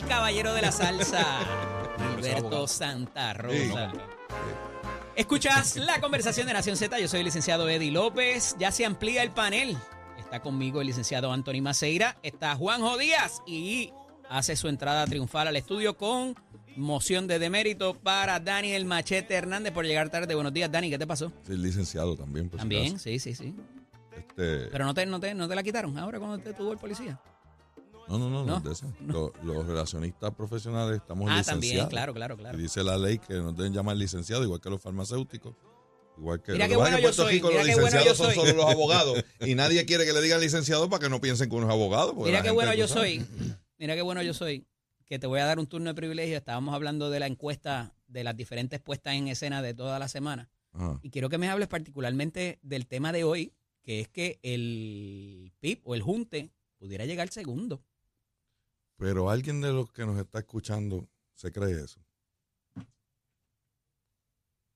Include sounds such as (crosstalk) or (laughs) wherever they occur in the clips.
caballero de la (laughs) salsa, Gilberto Santa Rosa. Escuchas la conversación de Nación Z. Yo soy el licenciado Eddie López. Ya se amplía el panel. Está conmigo el licenciado Anthony Maceira. Está Juanjo Díaz y hace su entrada triunfal al estudio con moción de demérito para Daniel Machete Hernández por llegar tarde. Buenos días, Dani. ¿Qué te pasó? Sí, licenciado también. por También, sí, sí, sí. Este, Pero no te, no te, no te la quitaron ahora cuando te tuvo el policía. No, no, no, no. Los, los relacionistas profesionales estamos Ah, licenciados. también, claro, claro, claro. Y dice la ley que nos deben llamar licenciado, igual que los farmacéuticos. Igual que Mira qué bueno yo soy, mira qué bueno licenciados son solo los (laughs) abogados. Y nadie quiere que le digan licenciado para que no piensen que uno es abogado. Mira qué bueno yo soy. Mira qué bueno yo soy. Que te voy a dar un turno de privilegio. Estábamos hablando de la encuesta, de las diferentes puestas en escena de toda la semana. Ajá. Y quiero que me hables particularmente del tema de hoy, que es que el PIB o el Junte pudiera llegar segundo. Pero alguien de los que nos está escuchando se cree eso. O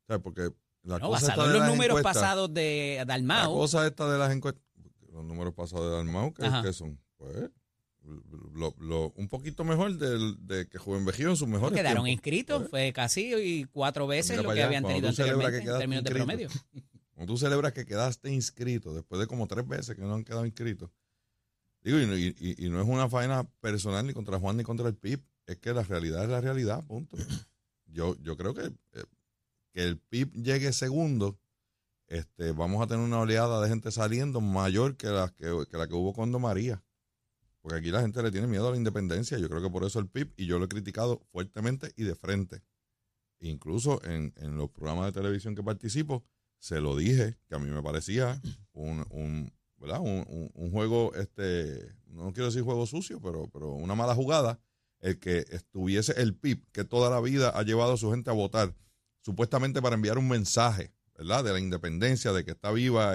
sea, porque la No, cosa basado en de los números pasados de La Dalmao. cosa esta de las encuestas, los números pasados de Dalmau, ¿qué, Ajá. qué son? Pues, lo, lo- un poquito mejor del, de que Joven Vejido en sus mejores quedaron tiempos. inscritos, Pues, fue casi y cuatro veces mira lo que allá, habían tenido que anteriormente en términos de promedio. Cuando tú celebras que quedaste inscrito, después de como tres veces que no han quedado inscritos. Digo, y, y- y no es una faena personal ni contra Juan ni contra el PIB, es que la realidad es la realidad, punto. (clears throat) Yo, yo creo que, eh, que el PIB llegue segundo, este, vamos a tener una oleada de gente saliendo mayor que la que, que la que hubo cuando María. Porque aquí la gente le tiene miedo a la independencia. Yo creo que por eso el PIB, y yo lo he criticado fuertemente y de frente. Incluso en, en los programas de televisión que participo, se lo dije, que a mí me parecía un, un, ¿verdad? un, un- un juego, este, no quiero decir juego sucio, pero, pero una mala jugada, el que estuviese el PIB, que toda la vida ha llevado a su gente a votar, supuestamente para enviar un mensaje, ¿verdad? De la independencia, de que está viva